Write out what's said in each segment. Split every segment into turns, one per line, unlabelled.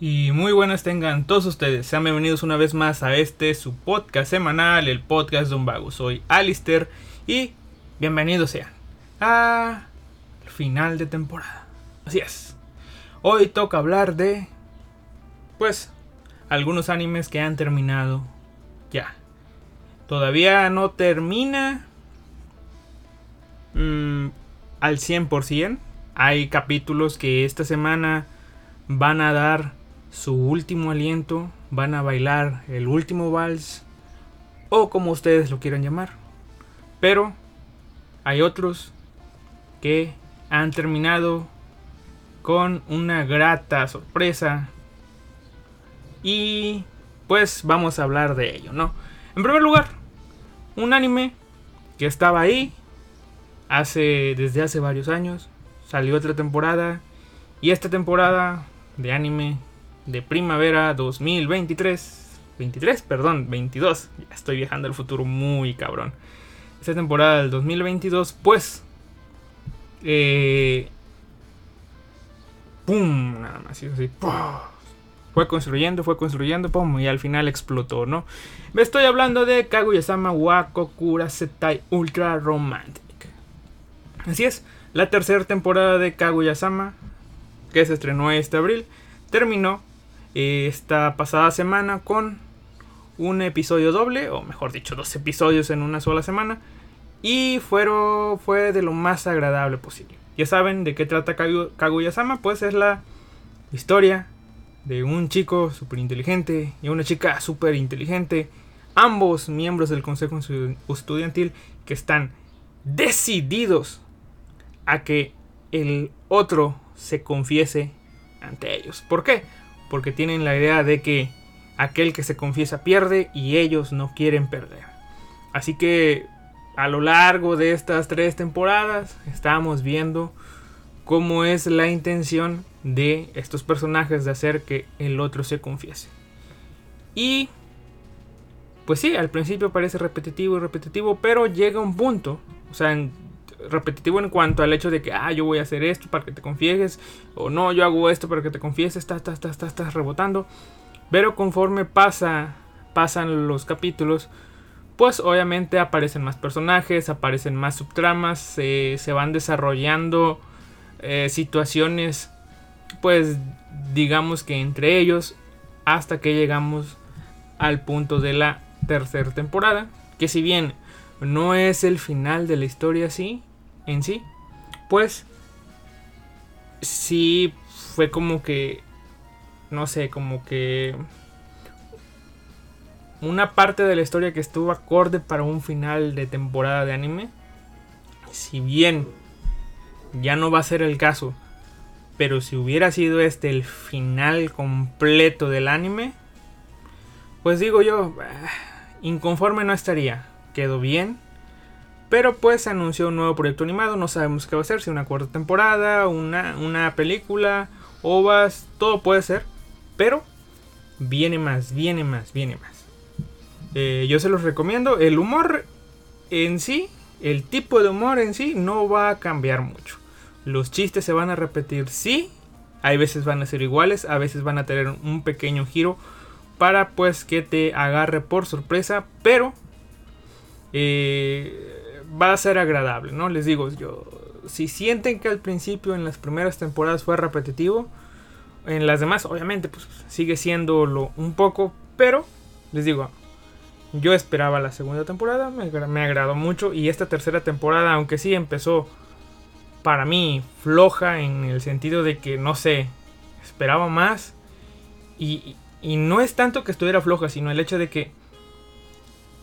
Y muy buenas tengan todos ustedes. Sean bienvenidos una vez más a este su podcast semanal, el podcast de un vago. Soy Alister y bienvenidos sean a final de temporada. Así es. Hoy toca hablar de pues algunos animes que han terminado ya. Todavía no termina mm, al 100%. Hay capítulos que esta semana van a dar su último aliento, van a bailar el último vals o como ustedes lo quieran llamar. Pero hay otros que han terminado con una grata sorpresa y pues vamos a hablar de ello, ¿no? En primer lugar, un anime que estaba ahí hace desde hace varios años, salió otra temporada y esta temporada de anime de primavera 2023. 23, perdón, 22. Ya estoy viajando al futuro muy cabrón. Esta temporada del 2022, pues. Eh, ¡Pum! Nada más, así. Fue construyendo, fue construyendo, pum, y al final explotó, ¿no? Me estoy hablando de Kaguya-sama Wako Kurasetai Ultra Romantic. Así es, la tercera temporada de Kaguya-sama, que se estrenó este abril, terminó esta pasada semana con un episodio doble, o mejor dicho, dos episodios en una sola semana. Y fueron, fue de lo más agradable posible. Ya saben de qué trata Kaguya-sama, pues es la historia de un chico súper inteligente y una chica súper inteligente. Ambos miembros del consejo estudiantil que están decididos a que el otro se confiese ante ellos. ¿Por qué? Porque tienen la idea de que aquel que se confiesa pierde y ellos no quieren perder. Así que a lo largo de estas tres temporadas estamos viendo cómo es la intención de estos personajes de hacer que el otro se confiese. Y pues sí, al principio parece repetitivo y repetitivo, pero llega un punto, o sea, repetitivo en cuanto al hecho de que, ah, yo voy a hacer esto para que te confieses, o no, yo hago esto para que te confieses, estás, estás, estás, rebotando. Pero conforme pasa, pasan los capítulos, pues obviamente aparecen más personajes, aparecen más subtramas, se van desarrollando eh, situaciones, pues digamos que entre ellos, hasta que llegamos al punto de la tercera temporada, que si bien no es el final de la historia así, en sí, pues sí fue como que, no sé, como que una parte de la historia que estuvo acorde para un final de temporada de anime. Si bien ya no va a ser el caso, pero si hubiera sido este el final completo del anime, pues digo yo, ah, inconforme no estaría. Quedó bien, pero pues se anunció un nuevo proyecto animado, no sabemos qué va a ser, si una cuarta temporada, una, una película, ovas, todo puede ser. Pero viene más, viene más, viene más. Eh, yo se los recomiendo. El humor en sí, el tipo de humor en sí, no va a cambiar mucho. Los chistes se van a repetir, sí. Hay veces van a ser iguales, a veces van a tener un pequeño giro para pues que te agarre por sorpresa. Pero eh, va a ser agradable, ¿no? Les digo, yo, si sienten que al principio en las primeras temporadas fue repetitivo, en las demás obviamente pues sigue siendo un poco, pero les digo, yo esperaba la segunda temporada, me, me agradó mucho y esta tercera temporada, aunque sí empezó para mí floja en el sentido de que no sé, esperaba más y, y no es tanto que estuviera floja, sino el hecho de que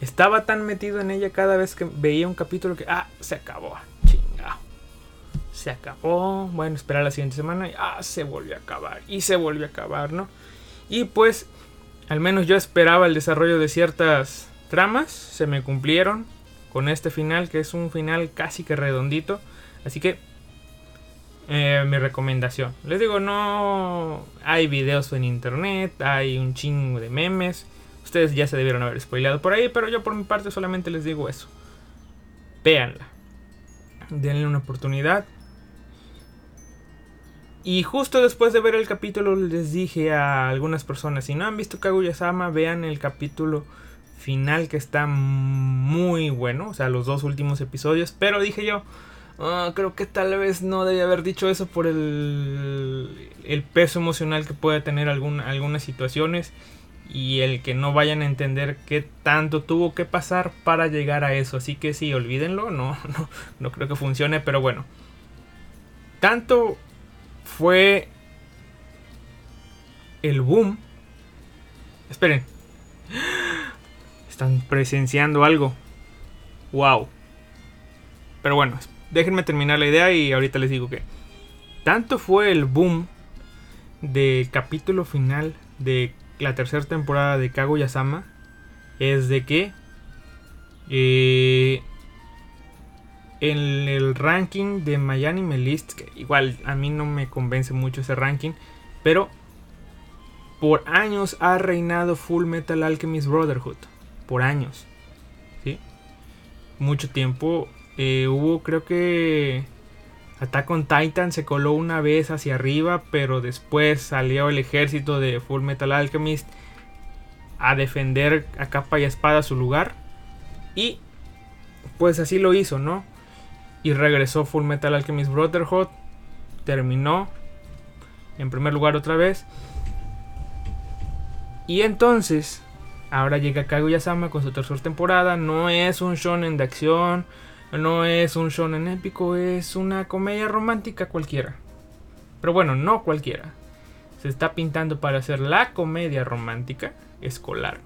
estaba tan metido en ella cada vez que veía un capítulo que, ah, se acabó, chingado. Se acabó, bueno, esperar la siguiente semana y, ah, se volvió a acabar. Y se volvió a acabar, ¿no? Y pues, al menos yo esperaba el desarrollo de ciertas tramas, se me cumplieron con este final, que es un final casi que redondito. Así que, eh, mi recomendación. Les digo, no hay videos en internet, hay un chingo de memes. Ustedes ya se debieron haber spoileado por ahí, pero yo por mi parte solamente les digo eso. Véanla. Denle una oportunidad. Y justo después de ver el capítulo les dije a algunas personas, si no han visto Kaguya-sama, vean el capítulo final que está muy bueno, o sea, los dos últimos episodios, pero dije yo, ah, creo que tal vez no debía haber dicho eso por el, el peso emocional que puede tener algunas situaciones y el que no vayan a entender qué tanto tuvo que pasar para llegar a eso. Así que sí, olvídenlo, no, no, no creo que funcione, pero bueno. Tanto fue el boom. Esperen. Están presenciando algo. Wow. Pero bueno, déjenme terminar la idea y ahorita les digo que. Tanto fue el boom del capítulo final de la tercera temporada de Kaguya-sama. Es de que. Eh, en el ranking de Miami List, que igual a mí no me convence mucho ese ranking, pero por años ha reinado Full Metal Alchemist Brotherhood. Por años. ¿sí? Mucho tiempo. Eh, hubo, creo que. Attack on Titan se coló una vez hacia arriba, pero después salió el ejército de Full Metal Alchemist a defender a capa y espada su lugar. Y pues así lo hizo, ¿no? y regresó Full Metal Alchemist Brotherhood. Terminó en primer lugar otra vez. Y entonces, ahora llega Kaguya-sama con su tercera temporada. No es un shonen de acción, no es un shonen épico, es una comedia romántica cualquiera. Pero bueno, no cualquiera. Se está pintando para hacer la comedia romántica escolar.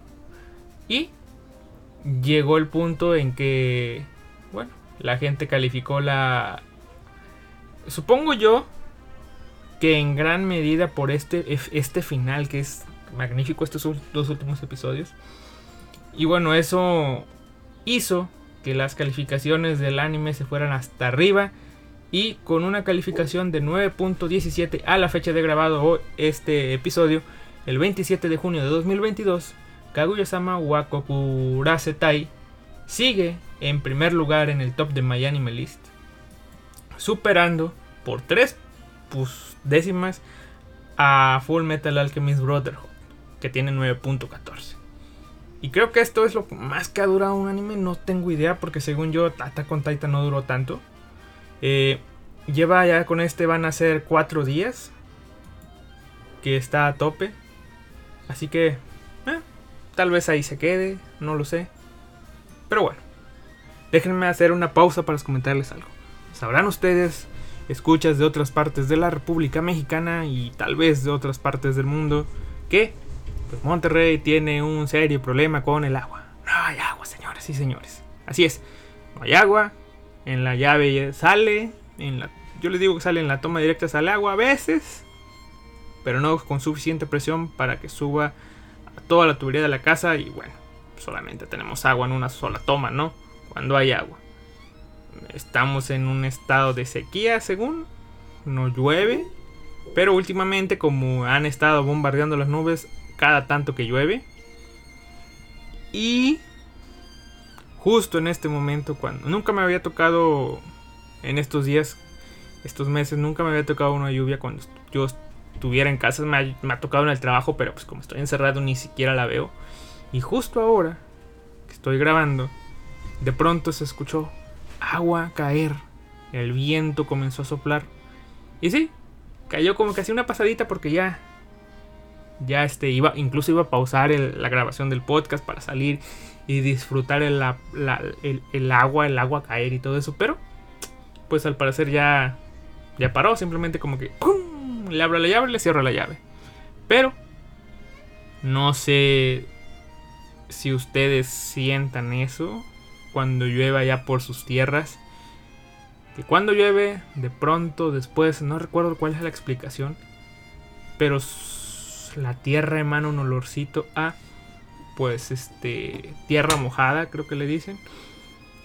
Y llegó el punto en que, bueno, la gente calificó la... Supongo yo que en gran medida por este, este final que es magnífico estos dos últimos episodios. Y bueno, eso hizo que las calificaciones del anime se fueran hasta arriba. Y con una calificación de 9.17 a la fecha de grabado este episodio, el 27 de junio de 2022, Kaguya-sama Wakokurasetai sigue en primer lugar en el top de My Anime List, superando por tres pues, décimas a Full Metal Alchemist Brotherhood, que tiene 9.14. Y creo que esto es lo más que ha durado un anime, no tengo idea, porque según yo, Tata con Titan no duró tanto. Eh, lleva ya con este, van a ser 4 días, que está a tope. Así que, eh, tal vez ahí se quede, no lo sé. Pero bueno, déjenme hacer una pausa para comentarles algo. Sabrán ustedes, escuchas de otras partes de la República Mexicana y tal vez de otras partes del mundo, que pues, Monterrey tiene un serio problema con el agua. No hay agua, señores y señores. Así es, no hay agua, en la llave sale, en la, yo les digo que sale en la toma directa sale agua a veces, pero no con suficiente presión para que suba a toda la tubería de la casa y bueno, solamente tenemos agua en una sola toma, ¿no? Cuando hay agua. Estamos en un estado de sequía, según. No llueve. Pero últimamente, como han estado bombardeando las nubes cada tanto que llueve. Y justo en este momento, cuando nunca me había tocado en estos días, estos meses, nunca me había tocado una lluvia cuando yo estuviera en casa. Me ha, tocado en el trabajo, pero pues como estoy encerrado ni siquiera la veo. Y justo ahora que estoy grabando, de pronto se escuchó agua caer. El viento comenzó a soplar. Y sí, cayó como casi una pasadita porque ya ya este iba incluso iba a pausar la grabación del podcast para salir y disfrutar el, agua el agua caer y todo eso pero pues al parecer ya ya paró simplemente como que ¡pum! le abro la llave le cierro la llave pero no sé si ustedes sientan eso cuando llueva ya por sus tierras. Que cuando llueve, de pronto, después, no recuerdo cuál es la explicación, pero la tierra emana un olorcito a, pues, este, tierra mojada, creo que le dicen.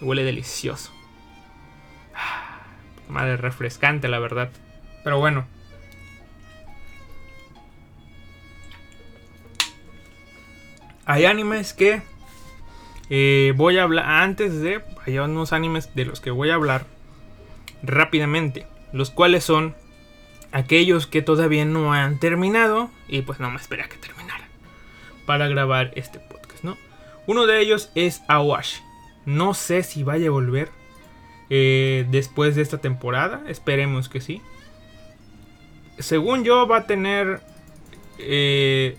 Huele delicioso. Madre refrescante, la verdad. Pero bueno, Hay animes que eh, voy a hablar antes de. Hay unos animes de los que voy a hablar rápidamente. Los cuales son aquellos que todavía no han terminado y pues no me esperé a que terminara para grabar este podcast, ¿no? Uno de ellos es Awashi. No sé si vaya a volver eh, después de esta temporada. Esperemos que sí. Según yo va a tener... Eh,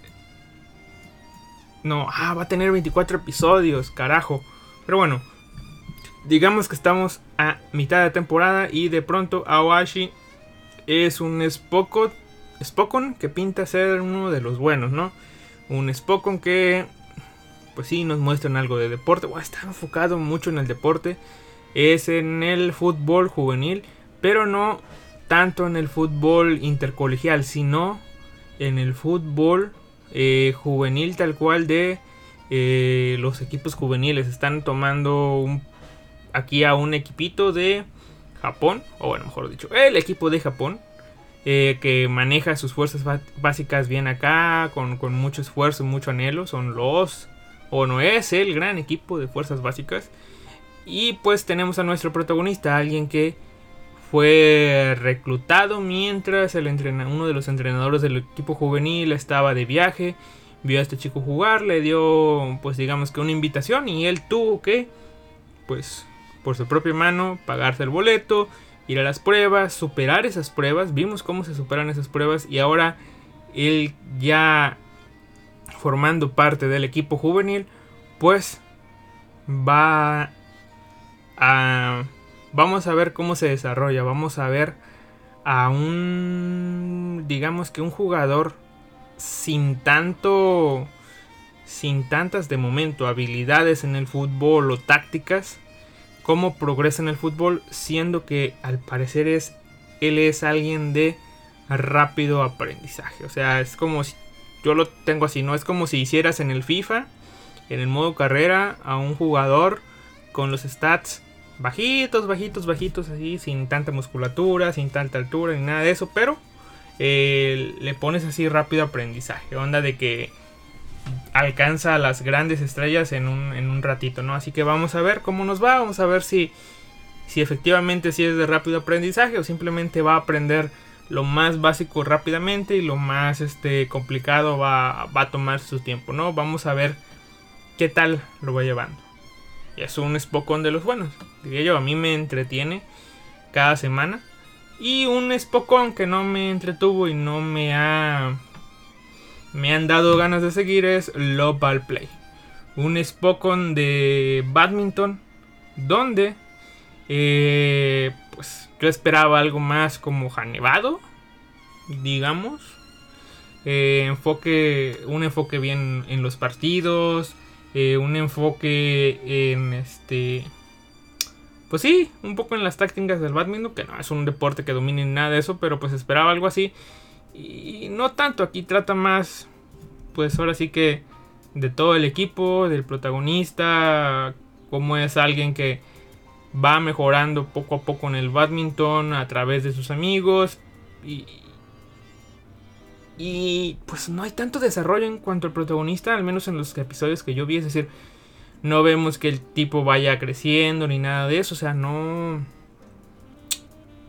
no, ah, va a tener 24 episodios, carajo. Pero bueno, digamos que estamos a mitad de temporada y de pronto Awashi es un Spokon, Spokon que pinta ser uno de los buenos, ¿no? Un Spokon que, pues sí, nos muestran algo de deporte. está enfocado mucho en el deporte. Es en el fútbol juvenil, pero no tanto en el fútbol intercolegial, sino en el fútbol eh, juvenil tal cual de eh, los equipos juveniles. Están tomando un, aquí a un equipito de Japón, o bueno, mejor dicho, el equipo de Japón, eh, que maneja sus fuerzas básicas bien acá, con, mucho esfuerzo y mucho anhelo. Son los, o no es el gran equipo de fuerzas básicas. Y pues tenemos a nuestro protagonista, alguien que fue reclutado mientras el uno de los entrenadores del equipo juvenil estaba de viaje. Vio a este chico jugar, le dio pues digamos que una invitación y él tuvo que pues por su propia mano pagarse el boleto, ir a las pruebas, superar esas pruebas. Vimos cómo se superan esas pruebas y ahora él ya formando parte del equipo juvenil, pues va a... Vamos a ver cómo se desarrolla, vamos a ver a un, digamos que un jugador sin tanto, sin tantas de momento habilidades en el fútbol o tácticas, cómo progresa en el fútbol, siendo que al parecer es él es alguien de rápido aprendizaje. O sea, es como si yo lo tengo así, no es como si hicieras en el FIFA, en el modo carrera, a un jugador con los stats bajitos, bajitos, bajitos, así, sin tanta musculatura, sin tanta altura, ni nada de eso, pero eh, le pones así rápido aprendizaje. Onda de que alcanza a las grandes estrellas en un, ratito, ¿no? Así que vamos a ver cómo nos va, vamos a ver si, si efectivamente si es de rápido aprendizaje o simplemente va a aprender lo más básico rápidamente y lo más este, complicado va, va a tomar su tiempo, ¿no? Vamos a ver qué tal lo va llevando. Y es un Spokon de los buenos, diría yo, a mí me entretiene cada semana. Y un Spokon que no me entretuvo y no me ha me han dado ganas de seguir es Global Play. Un Spokon de badminton donde eh, pues yo esperaba algo más como Janevado, digamos. Eh, enfoque, un enfoque bien en los partidos, eh, un enfoque en este... Pues sí, un poco en las tácticas del badminton, que no es un deporte que domine nada de eso, pero pues esperaba algo así. Y no tanto, aquí trata más, pues ahora sí que de todo el equipo, del protagonista, como es alguien que va mejorando poco a poco en el badminton a través de sus amigos. Y, y pues no hay tanto desarrollo en cuanto al protagonista, al menos en los episodios que yo vi, es decir, no vemos que el tipo vaya creciendo ni nada de eso, o sea, no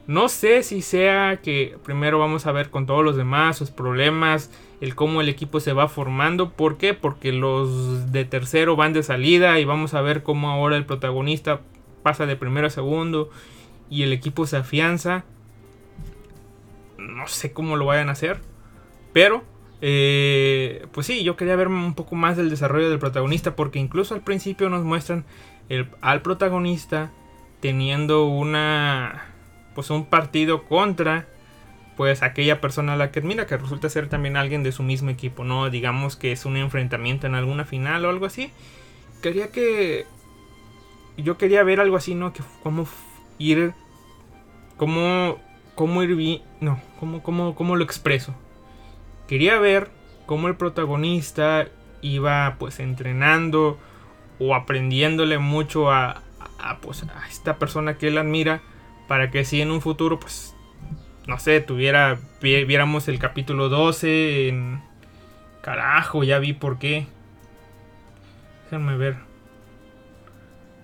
no sé si sea que primero vamos a ver con todos los demás sus problemas, el cómo el equipo se va formando. ¿Por qué? Porque los de tercero van de salida y vamos a ver cómo ahora el protagonista pasa de primero a segundo y el equipo se afianza. No sé cómo lo vayan a hacer, pero eh, pues sí, yo quería ver un poco más del desarrollo del protagonista porque incluso al principio nos muestran al protagonista teniendo una pues un partido contra pues aquella persona a la que admira, que resulta ser también alguien de su mismo equipo, ¿no? Digamos que es un enfrentamiento en alguna final o algo así. Quería que... Yo quería ver algo así, ¿no? Que cómo ir... Cómo... Cómo ir... No, cómo, cómo, cómo lo expreso. Quería ver cómo el protagonista iba pues entrenando o aprendiéndole mucho a, a, pues, a esta persona que él admira para que si en un futuro, pues, no sé, tuviera, viéramos el capítulo 12 en... Carajo, ya vi por qué. Déjenme ver.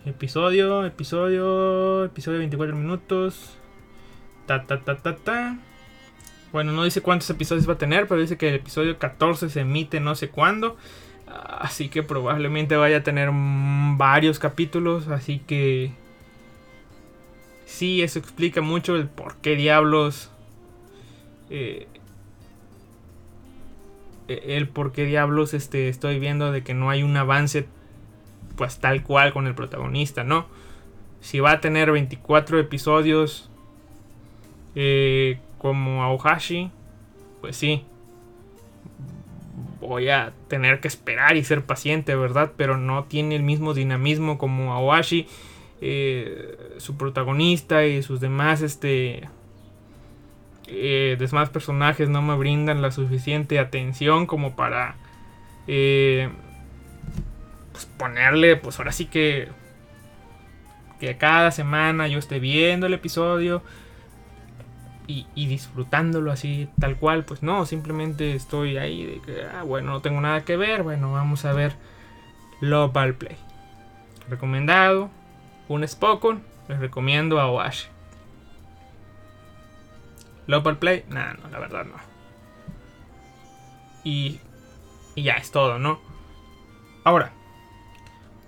Episodio, episodio, episodio 24 minutos. Ta, ta, ta, ta, ta. Bueno, no dice cuántos episodios va a tener, pero dice que el episodio 14 se emite no sé cuándo. Así que probablemente vaya a tener varios capítulos. Así que... Sí, eso explica mucho el por qué diablos... Eh, el por qué diablos este, estoy viendo de que no hay un avance pues tal cual con el protagonista, ¿no? Si va a tener 24 episodios eh, como Aohashi, pues sí. Voy a tener que esperar y ser paciente, ¿verdad? Pero no tiene el mismo dinamismo como Aohashi. Eh, su protagonista y sus demás este eh, demás personajes no me brindan la suficiente atención como para eh, pues ponerle pues ahora sí que que cada semana yo esté viendo el episodio y, disfrutándolo así tal cual, pues no, simplemente estoy ahí de que, ah, bueno, no tengo nada que ver, bueno, vamos a ver Love Play. Recomendado, un Spokon, les recomiendo a Oash. Love Play, nada, no, la verdad no. Y, y ya es todo, ¿no? Ahora,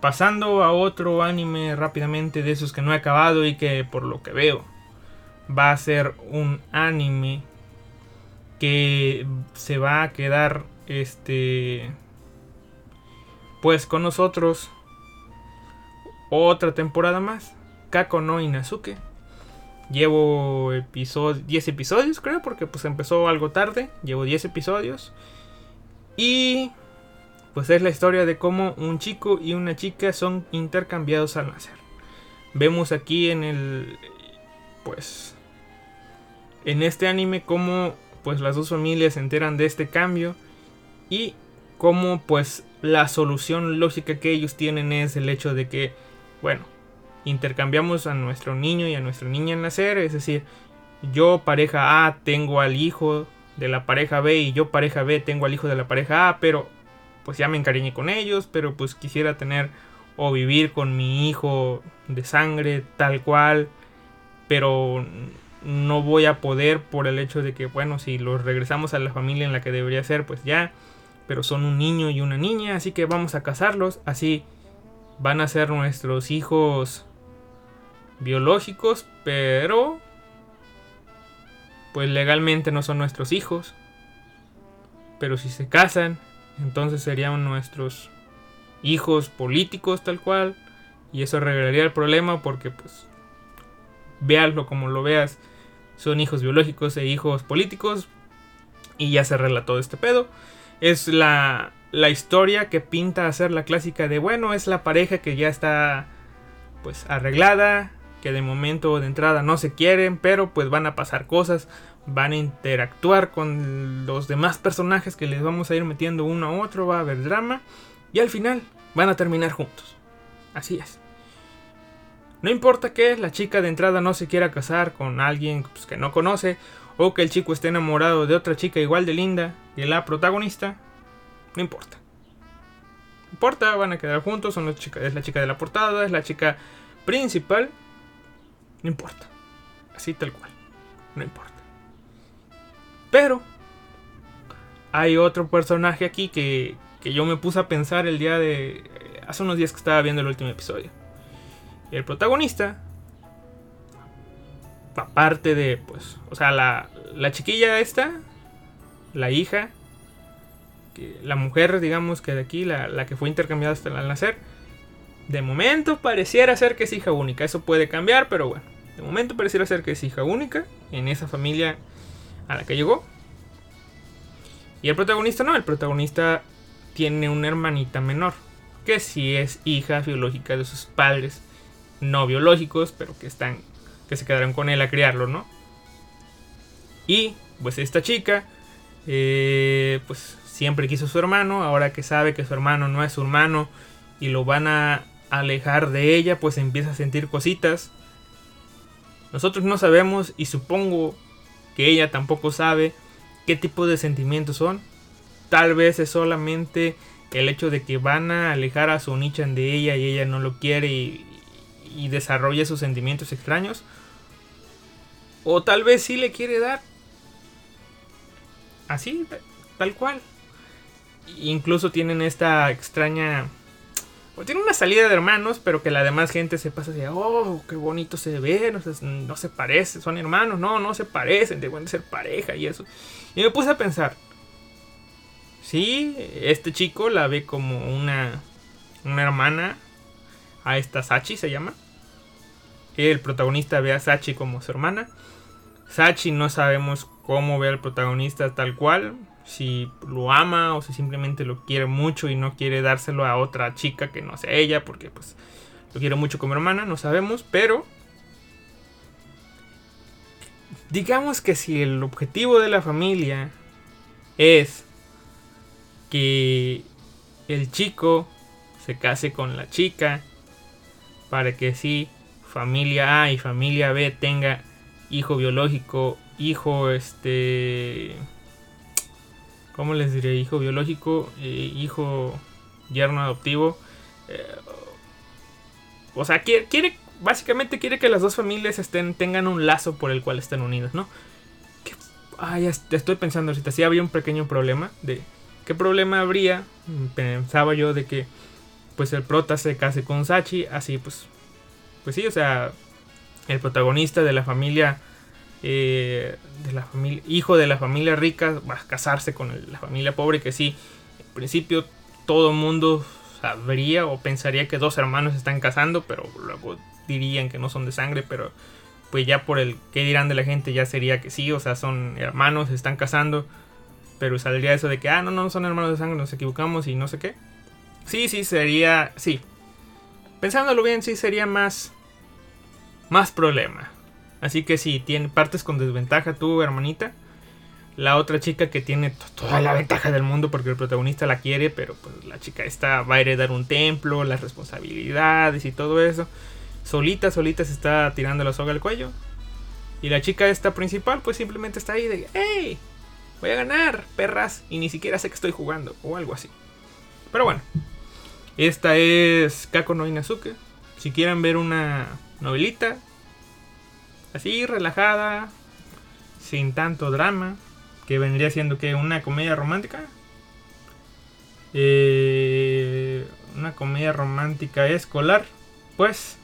pasando a otro anime rápidamente de esos que no he acabado y que por lo que veo va a ser un anime que se va a quedar este pues con nosotros otra temporada más. Kako no Inazuke llevo episodio, 10 episodios creo porque pues empezó algo tarde. Llevo 10 episodios. Y pues es la historia de cómo un chico y una chica son intercambiados al nacer. Vemos aquí en el pues en este anime cómo pues las dos familias se enteran de este cambio y cómo pues la solución lógica que ellos tienen es el hecho de que bueno intercambiamos a nuestro niño y a nuestra niña en nacer es decir yo pareja A tengo al hijo de la pareja B y yo pareja B tengo al hijo de la pareja A pero pues ya me encariñé con ellos pero pues quisiera tener o vivir con mi hijo de sangre tal cual pero no voy a poder por el hecho de que, bueno, si los regresamos a la familia en la que debería ser, pues ya, pero son un niño y una niña, así que vamos a casarlos, así van a ser nuestros hijos biológicos, pero pues legalmente no son nuestros hijos. Pero si se casan, entonces serían nuestros hijos políticos tal cual. Y eso arreglaría el problema porque pues véalo como lo veas son hijos biológicos e hijos políticos. Y ya se relató este pedo. Es la, la historia que pinta a ser la clásica de, bueno, es la pareja que ya está pues arreglada, que de momento de entrada no se quieren, pero pues van a pasar cosas, van a interactuar con los demás personajes que les vamos a ir metiendo uno a otro, va a haber drama y al final van a terminar juntos. Así es. No importa que la chica de entrada no se quiera casar con alguien pues, que no conoce o que el chico esté enamorado de otra chica igual de linda que la protagonista, no importa. No importa, van a quedar juntos, son es la chica de la portada, es la chica principal, no importa. Así tal cual, no importa. Pero hay otro personaje aquí que, que yo me puse a pensar el día de... Hace unos días que estaba viendo el último episodio el protagonista, aparte de, pues, o sea, la, la chiquilla esta, la hija, que, la mujer, digamos que de aquí, la, la que fue intercambiada hasta el nacer, de momento pareciera ser que es hija única. Eso puede cambiar, pero bueno, de momento pareciera ser que es hija única en esa familia a la que llegó. Y el protagonista no, el protagonista tiene una hermanita menor, que sí es hija biológica de sus padres no biológicos, pero que están que se quedaron con él a criarlo, ¿no? Y pues esta chica eh, pues siempre quiso su hermano, ahora que sabe que su hermano no es su hermano y lo van a alejar de ella, pues empieza a sentir cositas. Nosotros no sabemos y supongo que ella tampoco sabe qué tipo de sentimientos son. Tal vez es solamente el hecho de que van a alejar a su Nichan de ella y ella no lo quiere y, y desarrolla sus sentimientos extraños. O tal vez sí le quiere dar. así, tal cual. Incluso tienen esta extraña... O tiene una salida de hermanos, pero que la demás gente se pasa así, oh, qué bonito se ve, no se, no se parecen, son hermanos, no, no se parecen, deben ser pareja y eso. Y me puse a pensar, sí, este chico la ve como una, una hermana, a esta Sachi se llama. El protagonista ve a Sachi como su hermana. Sachi no sabemos cómo ve al protagonista tal cual, si lo ama o si simplemente lo quiere mucho y no quiere dárselo a otra chica que no sea ella, porque pues lo quiere mucho como hermana, no sabemos, pero digamos que si el objetivo de la familia es que el chico se case con la chica para que sí familia A y familia B tenga hijo biológico, hijo este ¿cómo les diré? Hijo biológico, eh, hijo yerno adoptivo. Eh, o sea, quiere, quiere, básicamente quiere que las dos familias estén, tengan un lazo por el cual estén unidos, ¿no? ah, ya, estoy pensando ahorita, sí había un pequeño problema de... ¿Qué problema habría? Pensaba yo de que pues el prota se case con Sachi, así pues... Pues sí, o sea, el protagonista de la familia eh, de la familia, hijo de la familia rica va a casarse con la familia pobre, que sí, en principio todo mundo sabría o pensaría que dos hermanos están casando, pero luego dirían que no son de sangre, pero pues ya por el que dirán de la gente ya sería que sí, o sea, son hermanos, están casando, pero saldría eso de que, ah, no, no son hermanos de sangre, nos equivocamos y no sé qué. Sí, sí, sería, sí. Pensándolo bien, sí sería más, más problema. Así que si tiene, partes con desventaja tú, hermanita. La otra chica que tiene toda la ventaja del mundo porque el protagonista la quiere, pero pues la chica esta va a heredar un templo, las responsabilidades y todo eso. Solita, solita se está tirando la soga al cuello. Y la chica esta principal pues simplemente está ahí de, ¡Hey! Voy a ganar, perras. Y ni siquiera sé que estoy jugando o algo así. Pero bueno. Esta es Kako no Inazuke. Si quieren ver una novelita, así relajada, sin tanto drama, que vendría siendo que una comedia romántica. Eh, una comedia romántica escolar, pues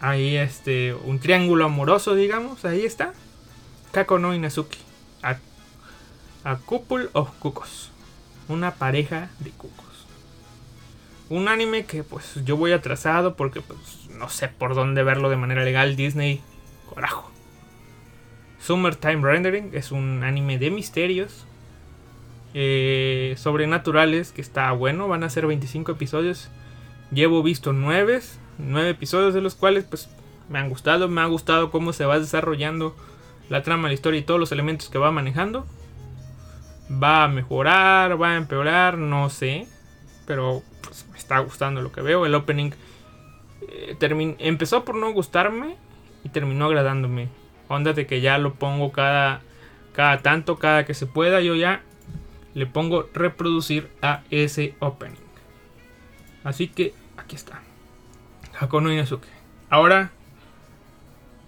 ahí este un triángulo amoroso, digamos, ahí está. Kako no Inazuki. A, a couple of cucos. Una pareja de cucos. Un anime que pues yo voy atrasado porque pues no sé por dónde verlo de manera legal. Disney Carajo. Summertime Rendering es un anime de misterios eh, sobrenaturales que está bueno. Van a ser 25 episodios. Llevo visto 9, 9 episodios de los cuales pues me han gustado. Me ha gustado cómo se va desarrollando la trama, la historia y todos los elementos que va manejando. Va a mejorar, va a empeorar, no sé. Pero pues, me está gustando lo que veo. El opening eh, empezó por no gustarme y terminó agradándome. Onda de que ya lo pongo cada, cada tanto, cada que se pueda, yo ya le pongo reproducir a ese opening. Así que aquí está. Hakono Inazuke. Ahora,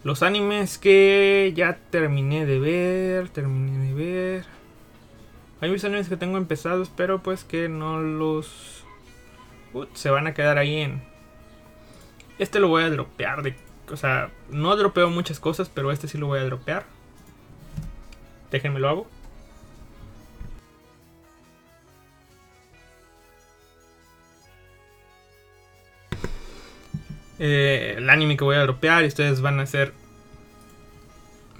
los animes que ya terminé de ver, terminé de ver. Hay muchos animes que tengo empezados, pero pues que no los... se van a quedar ahí en... Este lo voy a dropear de o sea, no dropeo muchas cosas, pero este sí lo voy a dropear. Déjenme lo hago. Eh, el anime que voy a dropear y ustedes van a ser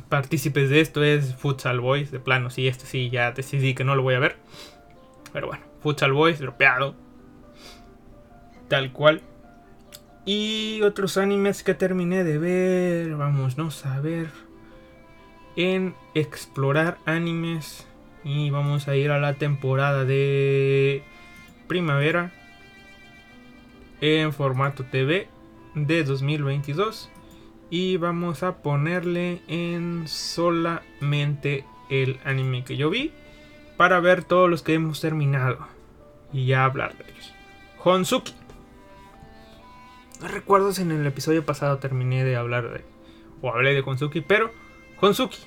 partícipes de esto es Futsal Boys. De plano, sí, este sí, ya decidí que no lo voy a ver. Pero bueno, Futsal Boys dropeado. Tal cual. Y otros animes que terminé de ver, vamos a ver, en explorar animes. Y vamos a ir a la temporada de primavera en formato TV de 2022. Y vamos a ponerle en solamente el anime que yo vi para ver todos los que hemos terminado y ya hablar de ellos. Honsuki. No recuerdo si en el episodio pasado terminé de hablar de. O hablé de Honsuki, pero. Honsuki.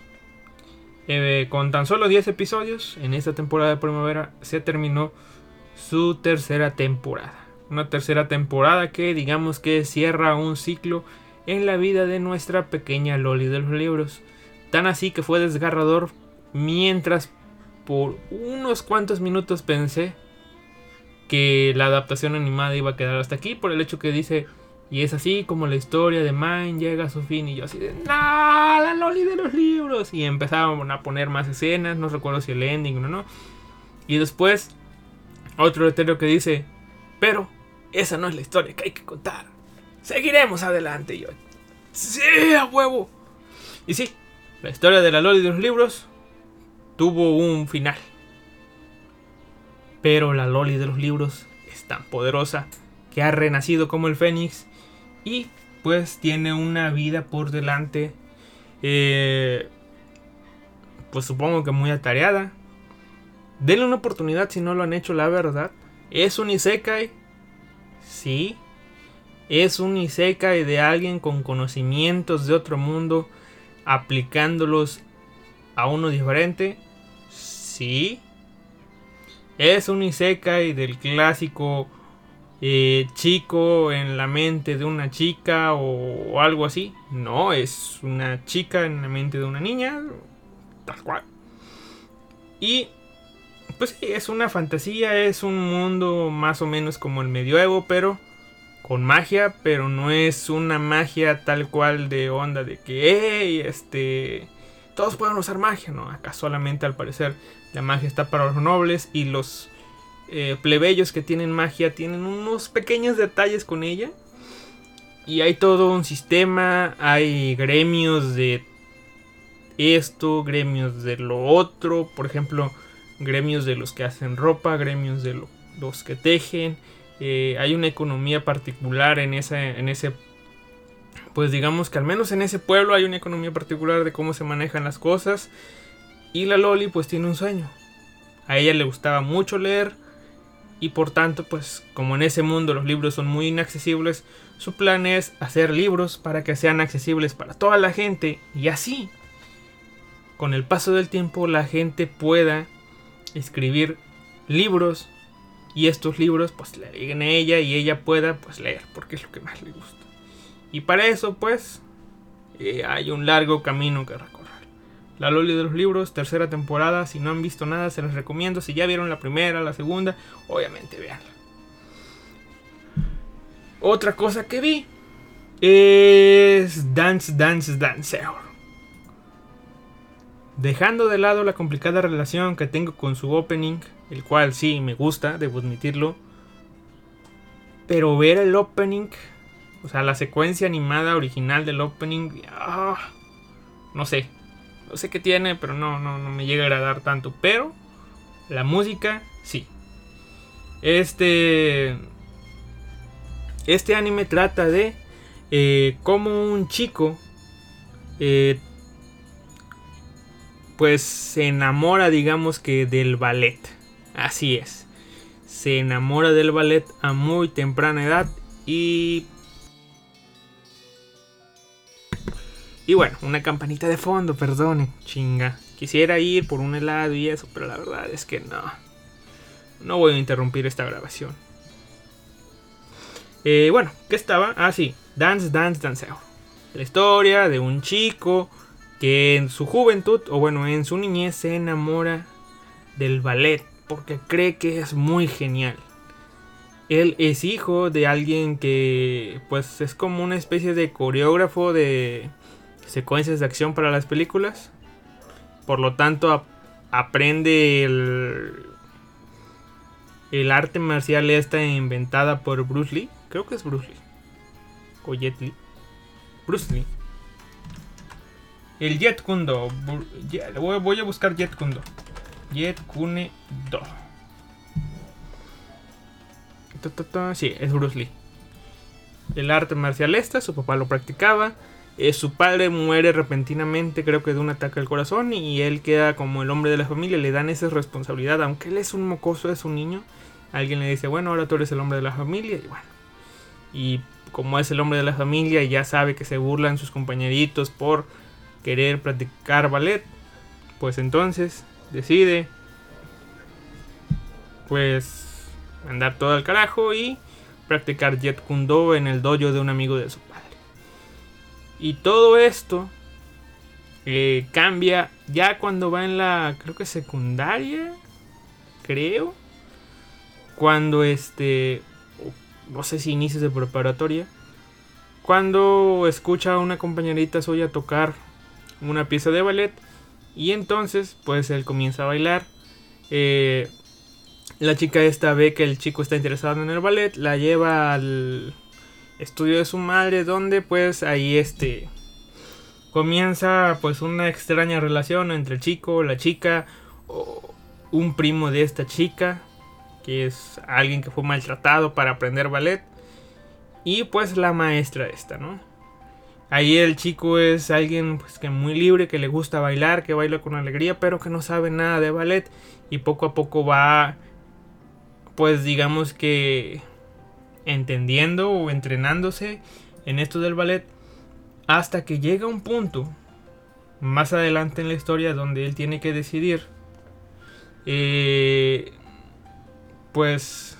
Eh, con tan solo 10 episodios, en esta temporada de primavera se terminó su tercera temporada. Una tercera temporada que digamos que cierra un ciclo en la vida de nuestra pequeña Loli de los libros. Tan así que fue desgarrador mientras por unos cuantos minutos pensé que la adaptación animada iba a quedar hasta aquí por el hecho que dice y es así como la historia de Mine llega a su fin y yo así de ¡No! La Loli de los libros y empezaban a poner más escenas, no recuerdo si el ending o no. Y después otro letrero que dice pero esa no es la historia que hay que contar. Seguiremos adelante y yo ¡Sí, a huevo! Y sí, la historia de la Loli de los libros tuvo un final. Pero la Loli de los libros es tan poderosa que ha renacido como el Fénix y pues tiene una vida por delante. Eh, pues supongo que muy atareada. Denle una oportunidad si no lo han hecho, la verdad. ¿Es un Isekai? Sí. ¿Es un Isekai de alguien con conocimientos de otro mundo aplicándolos a uno diferente? Sí. Es un Isekai del clásico eh, chico en la mente de una chica o, algo así. No, es una chica en la mente de una niña. Tal cual. Y pues sí, es una fantasía, es un mundo más o menos como el medioevo, pero con magia, pero no es una magia tal cual de onda de que, hey, este, todos pueden usar magia, ¿no? Acá solamente al parecer la magia está para los nobles y los eh, plebeyos que tienen magia tienen unos pequeños detalles con ella. Y hay todo un sistema, hay gremios de esto, gremios de lo otro, por ejemplo, gremios de los que hacen ropa, gremios de los que tejen. Eh, hay una economía particular en, en ese pues digamos que al menos en ese pueblo hay una economía particular de cómo se manejan las cosas. Y la Loli pues tiene un sueño. A ella le gustaba mucho leer. Y por tanto pues como en ese mundo los libros son muy inaccesibles, su plan es hacer libros para que sean accesibles para toda la gente. Y así, con el paso del tiempo, la gente pueda escribir libros. Y estos libros pues le lleguen a ella y ella pueda pues leer porque es lo que más le gusta. Y para eso, pues, eh, hay un largo camino que recorrer. La Loli de los libros, tercera temporada. Si no han visto nada, se les recomiendo. Si ya vieron la primera, la segunda, obviamente veanla. Otra cosa que vi es Dance, Dance, Dancer. Dejando de lado la complicada relación que tengo con su opening, el cual sí me gusta, debo admitirlo. Pero ver el opening o sea, la secuencia animada original del opening. Ah, no sé. No sé qué tiene, pero no, no, no me llega a agradar tanto. Pero la música, sí. Este. Este anime trata de eh, cómo un chico. Eh, pues se enamora, digamos que del ballet. Así es. Se enamora del ballet a muy temprana edad. Y Y bueno, una campanita de fondo, perdone, chinga. Quisiera ir por un helado y eso, pero la verdad es que no. No voy a interrumpir esta grabación. Eh, bueno, ¿qué estaba? Ah, sí, Dance, Dance, Danceo. La historia de un chico que en su juventud, o bueno, en su niñez, se enamora del ballet porque cree que es muy genial. Él es hijo de alguien que, pues, es como una especie de coreógrafo de secuencias de acción para las películas. Por lo tanto, aprende el, arte marcial esta inventada por Bruce Lee. Creo que es Bruce Lee. O Jet Lee. Bruce Lee. El Jet Kundo. Voy a buscar Jet Kundo. Jet Kune Do. Sí, es Bruce Lee. El arte marcial esta, su papá lo practicaba. Eh, su padre muere repentinamente, creo que de un ataque al corazón, y él queda como el hombre de la familia. Le dan esa responsabilidad, aunque él es un mocoso, es un niño. Alguien le dice, bueno, ahora tú eres el hombre de la familia, y bueno. Y como es el hombre de la familia, y ya sabe que se burlan sus compañeritos por querer practicar ballet, pues entonces decide pues andar todo al carajo y practicar Jet Kundo en el dojo de un amigo de su padre. Y todo esto eh, cambia ya cuando va en la, creo que secundaria, creo. Cuando este, no sé si inicios de preparatoria. Cuando escucha a una compañerita suya tocar una pieza de ballet. Y entonces, pues él comienza a bailar. Eh, la chica esta ve que el chico está interesado en el ballet. La lleva al estudio de su madre. Donde pues ahí este comienza pues una extraña relación entre el chico, la chica, o un primo de esta chica, que es alguien que fue maltratado para aprender ballet, y pues la maestra esta, ¿no? Ahí el chico es alguien pues que muy libre, que le gusta bailar, que baila con alegría, pero que no sabe nada de ballet y poco a poco va pues digamos que entendiendo o entrenándose en esto del ballet hasta que llega un punto más adelante en la historia donde él tiene que decidir. Eh, pues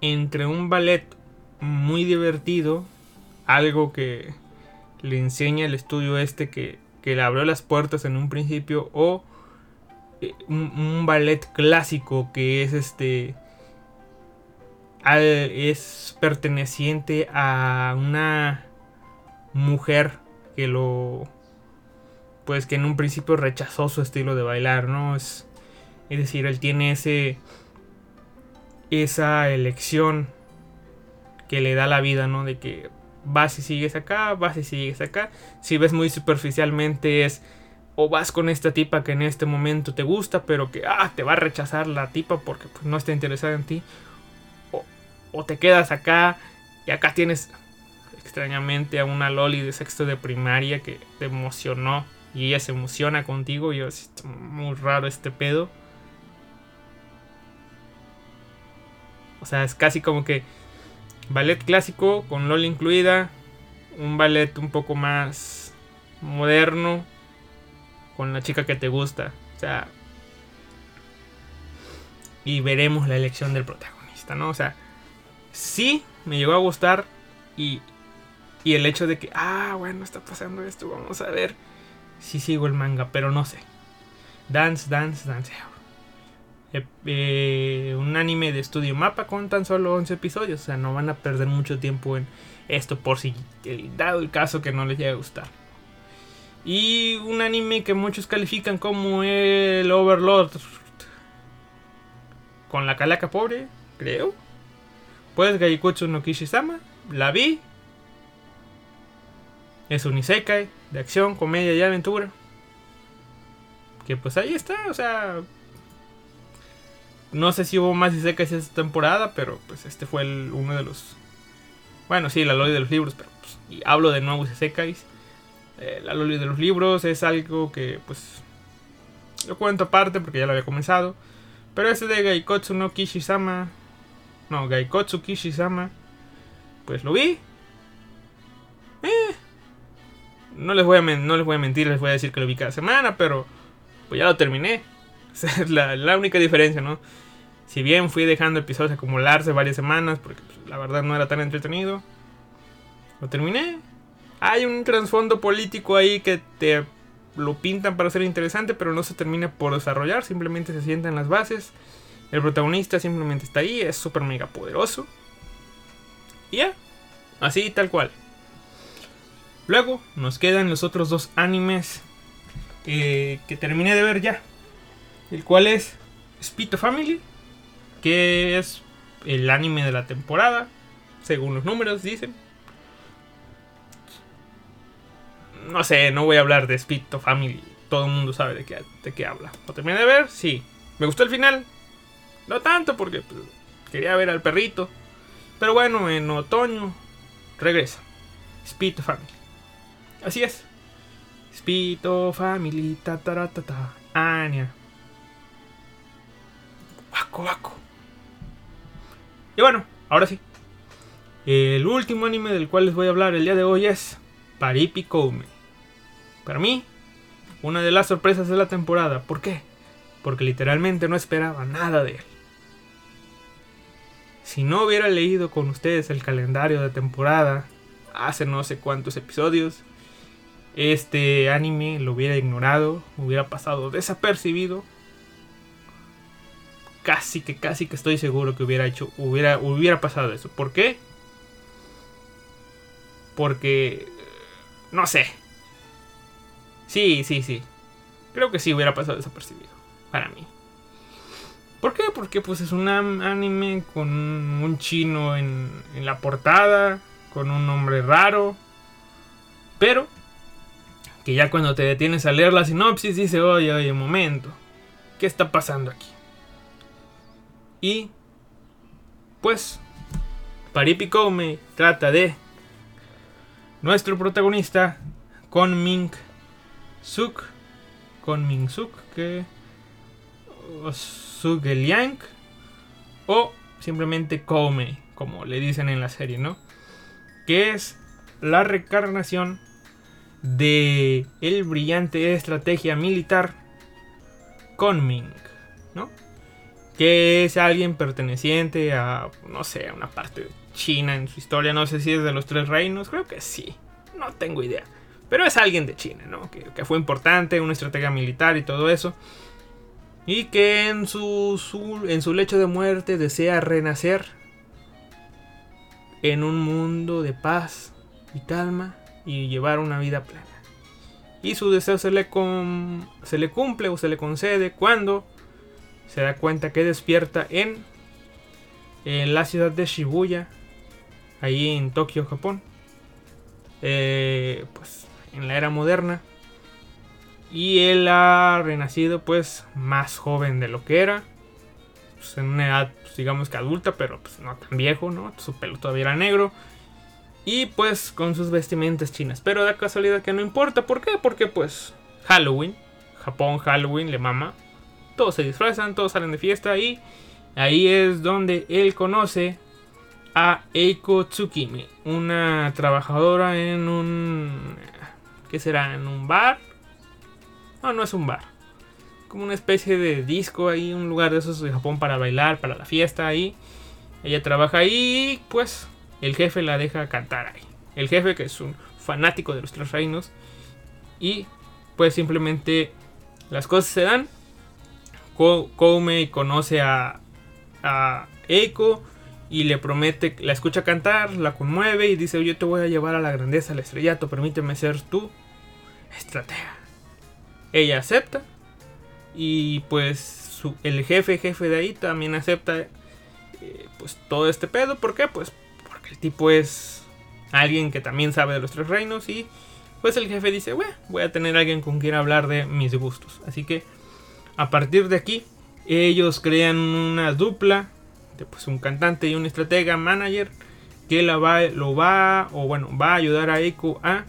entre un ballet muy divertido, algo que le enseña el estudio este que, que le abrió las puertas en un principio, o eh, un, ballet clásico que es este es perteneciente a una mujer que lo pues que en un principio rechazó su estilo de bailar, ¿no? Es, es decir, él tiene ese esa elección que le da la vida, ¿no? De que vas y sigues acá, vas y sigues acá. Si ves muy superficialmente es o vas con esta tipa que en este momento te gusta, pero que ah, te va a rechazar la tipa porque pues, no está interesada en ti. O, te quedas acá y acá tienes extrañamente a una Loli de sexto de primaria que te emocionó y ella se emociona contigo. Y yo, es muy raro este pedo. O sea, es casi como que ballet clásico con Loli incluida. Un ballet un poco más moderno con la chica que te gusta. O sea, y veremos la elección del protagonista, ¿no? O sea, sí me llegó a gustar y y el hecho de que, ah, bueno, está pasando esto, vamos a ver si sigo el manga, pero no sé. Dance, Dance, Dance. Eh, eh, un anime de estudio mapa con tan solo 11 episodios. O sea, no van a perder mucho tiempo en esto por si, dado el caso que no les llegue a gustar. Y un anime que muchos califican como el Overlord. Con la calaca pobre, creo. Pues Gaikutsu no Kishi-sama. La vi. Es un isekai de acción, comedia y aventura. Que pues ahí está, o sea... No sé si hubo más isekais esta temporada, pero pues este fue uno de los... Bueno, sí, la loli de los libros, pero pues, y hablo de nuevos isekais. Eh, la loli de los libros es algo que pues... Lo cuento aparte porque ya lo había comenzado. Pero ese de Gaikotsu no Kishi-sama... No, Gaikotsu Kishi-sama... Pues lo vi. Eh, no les, voy a no les voy a mentir, les voy a decir que lo vi cada semana, pero pues ya lo terminé. es la, única diferencia, ¿no? Si bien fui dejando episodios acumularse varias semanas, porque pues, la verdad no era tan entretenido, lo terminé. Hay un trasfondo político ahí que te lo pintan para ser interesante, pero no se termina por desarrollar, simplemente se sientan las bases. El protagonista simplemente está ahí, es súper mega poderoso. Y ya, así tal cual. Luego nos quedan los otros dos animes que terminé de ver ya. El cual es Spito Family, que es el anime de la temporada, según los números dicen. No sé, no voy a hablar de Spito Family. Todo el mundo sabe de qué, de qué habla. ¿Lo terminé de ver? Sí. ¿Me gustó el final? No tanto porque pues, quería ver al perrito. Pero bueno, en otoño regresa. Spito Family. Así es. Spito Family, ta ta ta ta. Anya. Waco, waco. Y bueno, ahora sí. El último anime del cual les voy a hablar el día de hoy es Paripi Koume. Para mí, una de las sorpresas de la temporada. ¿Por qué? Porque literalmente no esperaba nada de él. Si no hubiera leído con ustedes el calendario de temporada hace no sé cuántos episodios, este anime lo hubiera ignorado, hubiera pasado desapercibido. Casi que casi que estoy seguro que hubiera hecho hubiera hubiera pasado eso. ¿Por qué? Porque no sé. Sí, sí, sí. Creo que sí hubiera pasado desapercibido para mí. ¿Por qué? Porque pues es un anime con un chino en, en la portada, con un nombre raro. Pero que ya cuando te detienes a leer la sinopsis dice, oye, oye, momento, ¿qué está pasando aquí? Y pues Paripikoume trata de nuestro protagonista Kon Ming Suk, Kon Ming Suk, que o Sugeliang o simplemente Koume, como le dicen en la serie, ¿no? Que es la reencarnación de el brillante estrategia militar Conming, ¿no? Que es alguien perteneciente a, no sé, a una parte china en su historia, no sé si es de los tres reinos, creo que sí, no tengo idea. Pero es alguien de China, ¿no? Que, que fue importante, una estrategia militar y todo eso. Y que en su, en su lecho de muerte desea renacer en un mundo de paz y calma y llevar una vida plena. Y su deseo se le, se le cumple o se le concede cuando se da cuenta que despierta en, en la ciudad de Shibuya, ahí en Tokio, Japón. Eh, pues en la era moderna. Y él ha renacido pues más joven de lo que era. Pues, en una edad pues, digamos que adulta, pero pues no tan viejo, ¿no? Su pelo todavía era negro. Y pues con sus vestimentas chinas. Pero da casualidad que no importa. ¿Por qué? Porque pues Halloween. Japón, Halloween, le mama. Todos se disfrazan, todos salen de fiesta y ahí es donde él conoce a Eiko Tsukimi, una trabajadora en un... ¿Qué será? ¿En un bar? No, no es un bar. Como una especie de disco ahí, un lugar de esos de Japón para bailar, para la fiesta ahí. Ella trabaja ahí, pues el jefe la deja cantar ahí. El jefe que es un fanático de los tres reinos. Y pues simplemente las cosas se dan. Koume conoce a Eiko y le promete, la escucha cantar, la conmueve y dice, yo te voy a llevar a la grandeza, al estrellato, permíteme ser tu estratega. Ella acepta y pues el jefe, jefe de ahí también acepta eh, pues todo este pedo. ¿Por qué? Pues el tipo es alguien que también sabe de los tres reinos y pues el jefe dice, voy a tener alguien con quien hablar de mis gustos. Así que a partir de aquí ellos crean una dupla de pues un cantante y un estratega manager que la va, lo va o bueno va a ayudar a Eiko a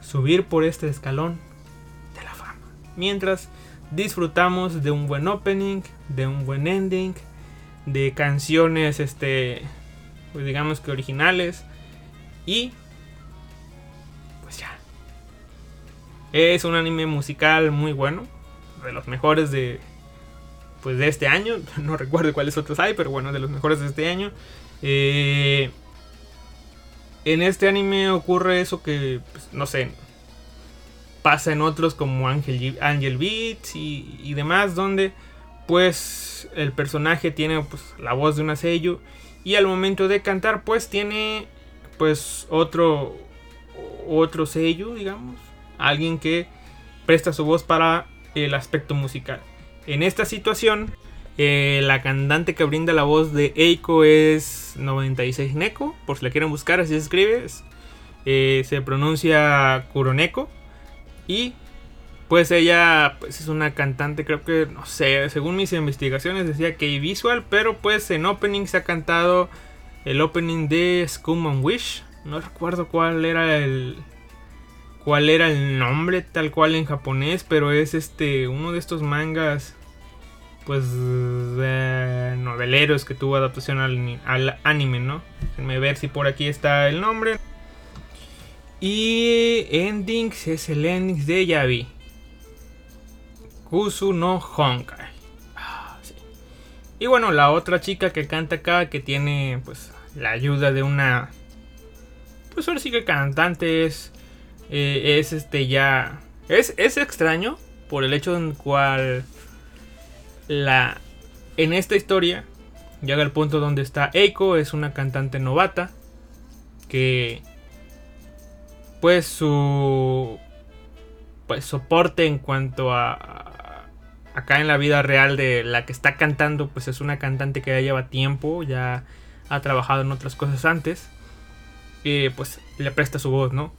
subir por este escalón. Mientras disfrutamos de un buen opening, de un buen ending, de canciones este pues digamos que originales. Y pues ya. Es un anime musical muy bueno, de los mejores de pues de este año, no recuerdo cuáles otros hay, pero bueno, de los mejores de este año. Eh, en este anime ocurre eso que, pues, no sé, pasa en otros como Angel, Angel Beats y, y, demás, donde pues el personaje tiene pues, la voz de una sello y al momento de cantar, pues tiene pues otro otro sello, digamos, alguien que presta su voz para el aspecto musical. En esta situación, eh, la cantante que brinda la voz de Eiko es 96 Neko, por si la quieren buscar, así se escribe. Eh, se pronuncia Kuroneko. Y pues ella pues es una cantante, creo que, no sé, según mis investigaciones decía que visual, pero pues en opening se ha cantado el opening de Scum and Wish. No recuerdo cuál era el cuál era el nombre tal cual en japonés, pero es este uno de estos mangas pues noveleros que tuvo adaptación al, al anime, ¿no? Déjenme ver si por aquí está el nombre. Y endings es el ending de Yavi. Kusu no Honkai. Ah, y bueno, la otra chica que canta acá, que tiene pues la ayuda de una... Pues ahora sí que cantante es... Eh, es este ya... Es, es extraño por el hecho en cual la... En esta historia llega el punto donde está Eiko, es una cantante novata que pues su pues soporte en cuanto a, acá en la vida real de la que está cantando pues es una cantante que ya lleva tiempo ya ha trabajado en otras cosas antes y pues le presta su voz no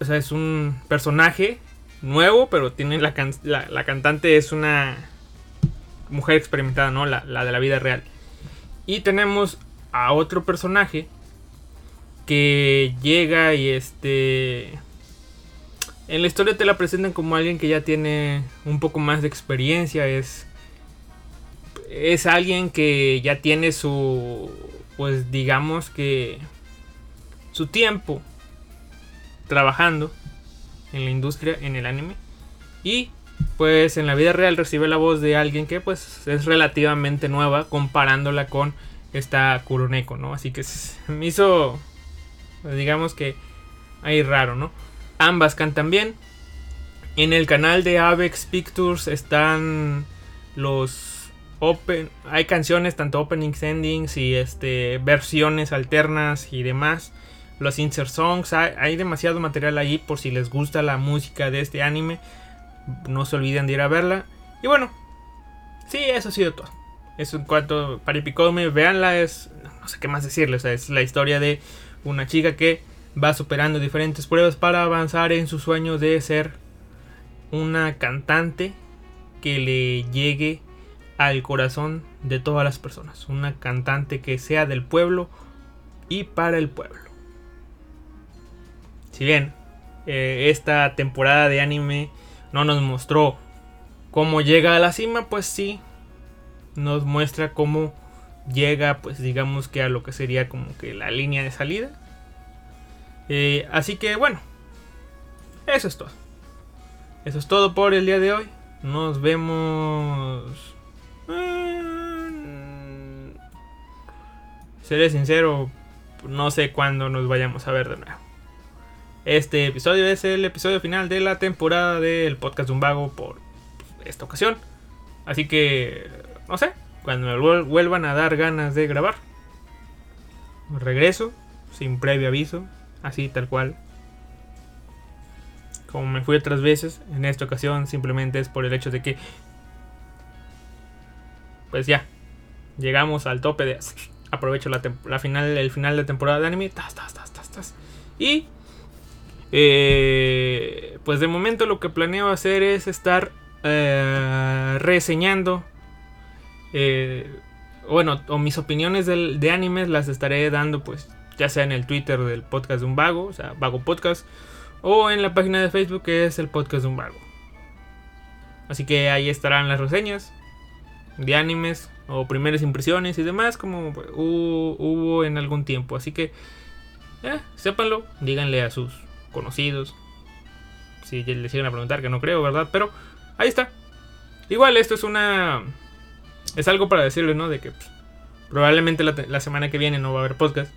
o sea es un personaje nuevo pero tiene la, la, cantante es una mujer experimentada no la, la de la vida real. Y tenemos a otro personaje que llega y este... En la historia te la presentan como alguien que ya tiene un poco más de experiencia, es... Es alguien que ya tiene su... Pues digamos que... Su tiempo trabajando en la industria, en el anime. Y pues en la vida real recibe la voz de alguien que pues es relativamente nueva comparándola con esta Kuroneko, ¿no? Así que me hizo digamos que ahí raro, ¿no? Ambas cantan bien. En el canal de Avex Pictures están los open, hay canciones tanto openings, endings y este versiones alternas y demás. Los insert songs, hay, demasiado material ahí por si les gusta la música de este anime. No se olviden de ir a verla. Y bueno, sí, eso ha sido todo. Eso en cuanto para Epicome, veanla, es no sé qué más decirles, es la historia de una chica que va superando diferentes pruebas para avanzar en su sueño de ser una cantante que le llegue al corazón de todas las personas. Una cantante que sea del pueblo y para el pueblo. Si bien eh, esta temporada de anime no nos mostró cómo llega a la cima, pues sí nos muestra cómo llega pues digamos que a lo que sería como que la línea de salida. Eh, así que bueno, eso es todo. Eso es todo por el día de hoy. Nos vemos... Mm, seré sincero, no sé cuándo nos vayamos a ver de nuevo. Este episodio es el episodio final de la temporada del podcast de un vago por esta ocasión. Así que, no sé, cuando me vuelvan a dar ganas de grabar, regreso sin previo aviso, así tal cual. Como me fui otras veces, en esta ocasión simplemente es por el hecho de que, pues ya, llegamos al tope de aprovecho la, final, el final de temporada de anime, y eh, pues de momento lo que planeo hacer es estar eh, reseñando eh, bueno, o mis opiniones de animes las estaré dando pues ya sea en el Twitter del podcast de un vago, o sea, vago podcast, o en la página de Facebook que es el podcast de un vago. Así que ahí estarán las reseñas de animes o primeras impresiones y demás como hubo, en algún tiempo. Así que, eh, sépanlo, díganle a sus conocidos. Si les siguen a preguntar, que no creo, ¿verdad? Pero ahí está. Igual esto es una es algo para decirles, ¿no? De que pues, probablemente la, semana que viene no va a haber podcast.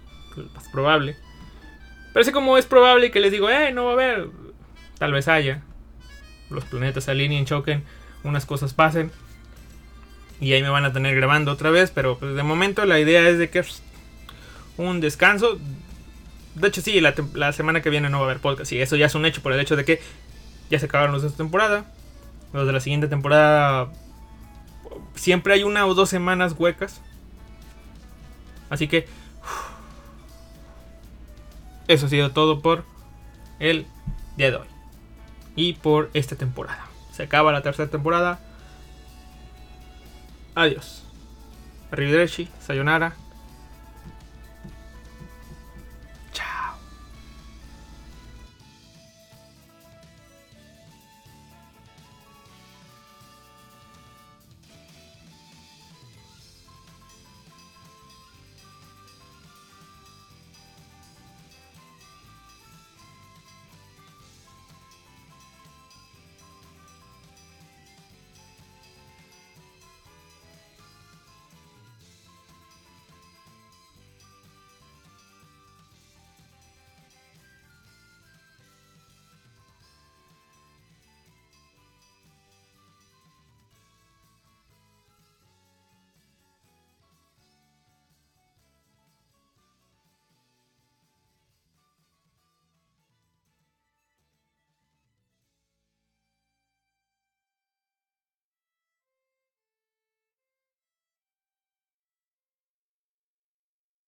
Más probable. Pero así como es probable que les digo, eh, no va a haber. Tal vez haya. Los planetas alineen, choquen, unas cosas pasen. Y ahí me van a tener grabando otra vez. Pero pues, de momento la idea es de que pues, un descanso. De hecho, sí, la, la, semana que viene no va a haber podcast. Y eso ya es un hecho por el hecho de que ya se acabaron los de esta temporada. Los de la siguiente temporada siempre hay una o dos semanas huecas. Así que eso ha sido todo por el día de hoy. Y por esta temporada. Se acaba la tercera temporada. Adiós. Arrivederci, sayonara.